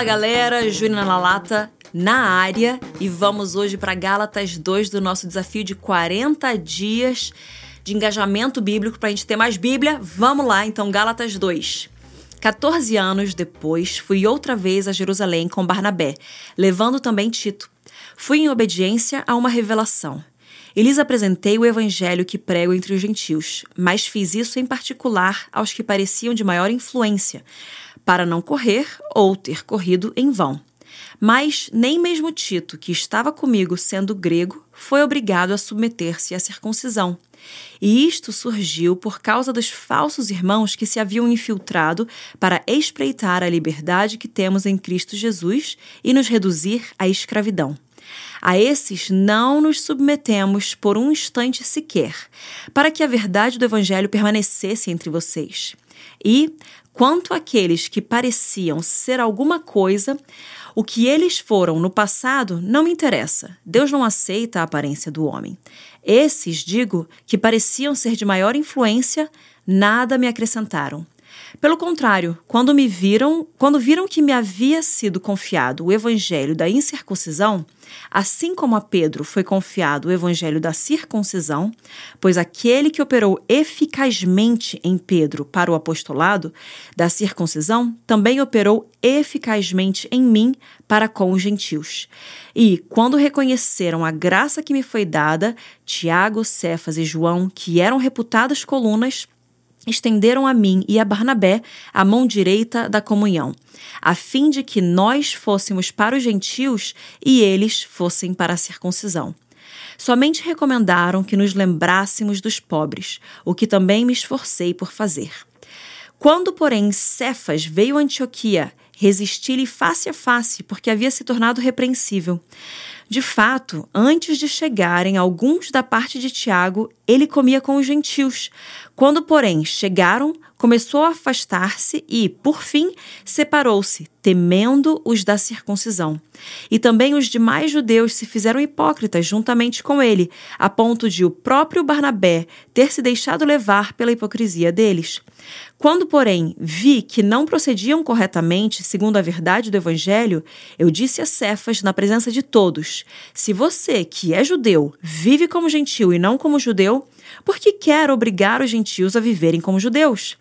Fala galera, Júnior na lata na área e vamos hoje para Gálatas 2 do nosso desafio de 40 dias de engajamento bíblico para a gente ter mais Bíblia. Vamos lá, então, Gálatas 2. 14 anos depois, fui outra vez a Jerusalém com Barnabé, levando também Tito. Fui em obediência a uma revelação. E lhes apresentei o evangelho que prego entre os gentios, mas fiz isso em particular aos que pareciam de maior influência, para não correr ou ter corrido em vão. Mas nem mesmo Tito, que estava comigo sendo grego, foi obrigado a submeter-se à circuncisão. E isto surgiu por causa dos falsos irmãos que se haviam infiltrado para espreitar a liberdade que temos em Cristo Jesus e nos reduzir à escravidão. A esses não nos submetemos por um instante sequer, para que a verdade do Evangelho permanecesse entre vocês. E, quanto àqueles que pareciam ser alguma coisa, o que eles foram no passado não me interessa. Deus não aceita a aparência do homem. Esses, digo, que pareciam ser de maior influência, nada me acrescentaram. Pelo contrário, quando me viram, quando viram que me havia sido confiado o evangelho da incircuncisão, assim como a Pedro foi confiado o evangelho da circuncisão, pois aquele que operou eficazmente em Pedro para o apostolado da circuncisão também operou eficazmente em mim para com os gentios. E, quando reconheceram a graça que me foi dada, Tiago, Cefas e João, que eram reputadas colunas, estenderam a mim e a Barnabé a mão direita da comunhão, a fim de que nós fôssemos para os gentios e eles fossem para a circuncisão. Somente recomendaram que nos lembrássemos dos pobres, o que também me esforcei por fazer. Quando, porém, Cefas veio a Antioquia, resisti-lhe face a face, porque havia se tornado repreensível. De fato, antes de chegarem alguns da parte de Tiago, ele comia com os gentios. Quando, porém, chegaram, começou a afastar-se e, por fim, separou-se, temendo os da circuncisão. E também os demais judeus se fizeram hipócritas juntamente com ele, a ponto de o próprio Barnabé ter se deixado levar pela hipocrisia deles. Quando, porém, vi que não procediam corretamente segundo a verdade do Evangelho, eu disse a Cefas, na presença de todos: Se você, que é judeu, vive como gentil e não como judeu, por que quer obrigar os gentios a viverem como judeus?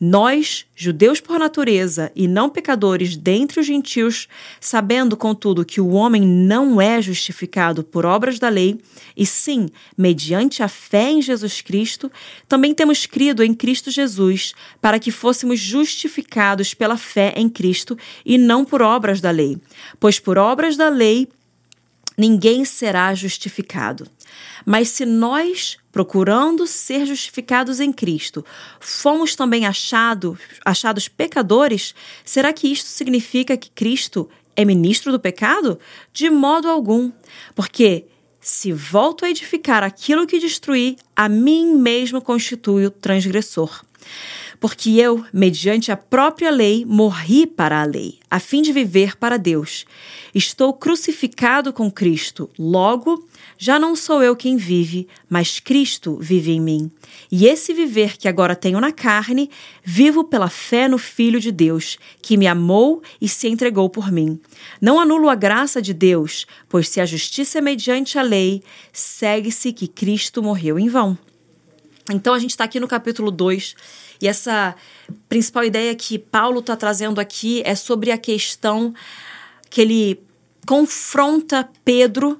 Nós, judeus por natureza e não pecadores dentre os gentios, sabendo, contudo, que o homem não é justificado por obras da lei, e sim mediante a fé em Jesus Cristo, também temos crido em Cristo Jesus, para que fôssemos justificados pela fé em Cristo e não por obras da lei. Pois por obras da lei ninguém será justificado. Mas se nós, procurando ser justificados em Cristo, fomos também achado, achados pecadores, será que isto significa que Cristo é ministro do pecado? De modo algum. Porque se volto a edificar aquilo que destruí, a mim mesmo constituo transgressor porque eu, mediante a própria lei, morri para a lei, a fim de viver para Deus. Estou crucificado com Cristo, logo, já não sou eu quem vive, mas Cristo vive em mim. E esse viver que agora tenho na carne, vivo pela fé no Filho de Deus, que me amou e se entregou por mim. Não anulo a graça de Deus, pois se a justiça é mediante a lei, segue-se que Cristo morreu em vão. Então a gente está aqui no capítulo 2 e essa principal ideia que Paulo está trazendo aqui é sobre a questão que ele confronta Pedro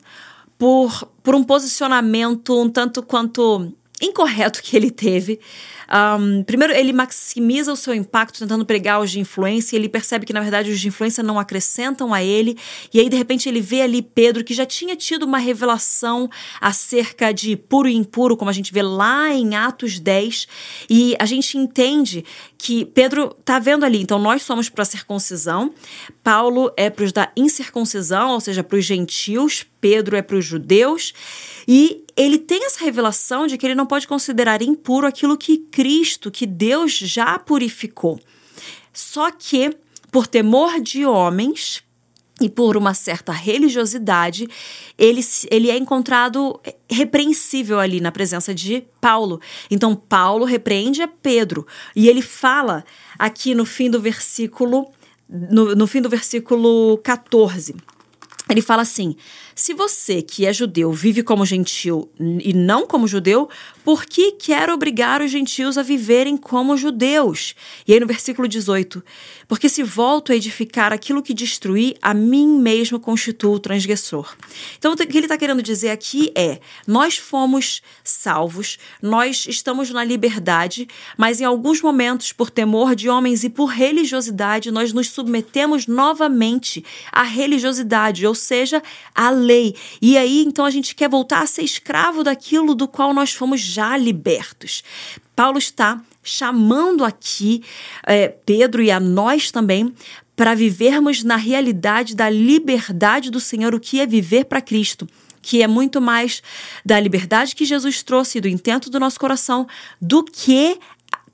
por, por um posicionamento um tanto quanto incorreto que ele teve. Um, primeiro, ele maximiza o seu impacto tentando pregar os de influência, e ele percebe que, na verdade, os de influência não acrescentam a ele. E aí, de repente, ele vê ali Pedro, que já tinha tido uma revelação acerca de puro e impuro, como a gente vê lá em Atos 10. E a gente entende que Pedro está vendo ali. Então, nós somos para a circuncisão, Paulo é para os da incircuncisão, ou seja, para os gentios, Pedro é para os judeus. E ele tem essa revelação de que ele não pode considerar impuro aquilo que Cristo, que Deus já purificou. Só que, por temor de homens, e por uma certa religiosidade, ele, ele é encontrado repreensível ali na presença de Paulo. Então, Paulo repreende a Pedro e ele fala aqui no fim do versículo no, no fim do versículo 14. Ele fala assim: se você, que é judeu, vive como gentil e não como judeu, por que quer obrigar os gentios a viverem como judeus? E aí no versículo 18: Porque se volto a edificar aquilo que destruí, a mim mesmo constituo o transgressor. Então o que ele está querendo dizer aqui é: nós fomos salvos, nós estamos na liberdade, mas em alguns momentos, por temor de homens e por religiosidade, nós nos submetemos novamente à religiosidade, ou seja, a lei. E aí, então, a gente quer voltar a ser escravo daquilo do qual nós fomos já libertos. Paulo está chamando aqui é, Pedro e a nós também para vivermos na realidade da liberdade do Senhor, o que é viver para Cristo que é muito mais da liberdade que Jesus trouxe, do intento do nosso coração, do que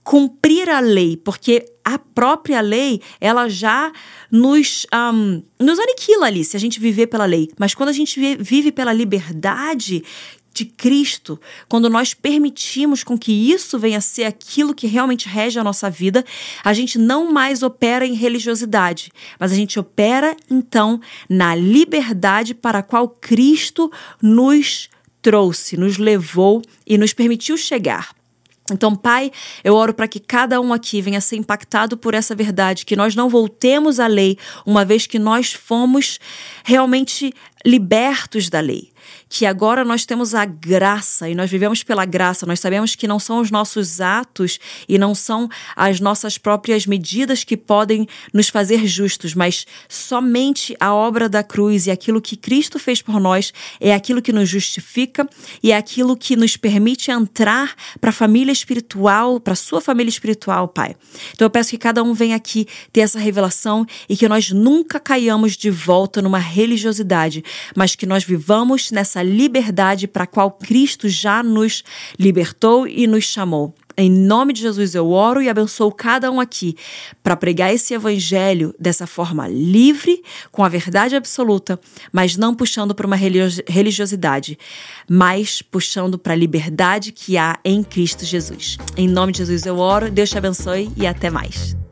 cumprir a lei, porque a própria lei, ela já nos, um, nos aniquila ali, se a gente viver pela lei. Mas quando a gente vive pela liberdade de Cristo, quando nós permitimos com que isso venha a ser aquilo que realmente rege a nossa vida, a gente não mais opera em religiosidade, mas a gente opera então na liberdade para a qual Cristo nos trouxe, nos levou e nos permitiu chegar. Então, Pai, eu oro para que cada um aqui venha ser impactado por essa verdade, que nós não voltemos à lei, uma vez que nós fomos realmente libertos da lei que agora nós temos a graça e nós vivemos pela graça. Nós sabemos que não são os nossos atos e não são as nossas próprias medidas que podem nos fazer justos, mas somente a obra da cruz e aquilo que Cristo fez por nós é aquilo que nos justifica e é aquilo que nos permite entrar para a família espiritual, para a sua família espiritual, Pai. Então eu peço que cada um venha aqui ter essa revelação e que nós nunca caiamos de volta numa religiosidade, mas que nós vivamos nessa liberdade para a qual Cristo já nos libertou e nos chamou. Em nome de Jesus eu oro e abençoo cada um aqui para pregar esse evangelho dessa forma livre, com a verdade absoluta, mas não puxando para uma religiosidade, mas puxando para a liberdade que há em Cristo Jesus. Em nome de Jesus eu oro, Deus te abençoe e até mais.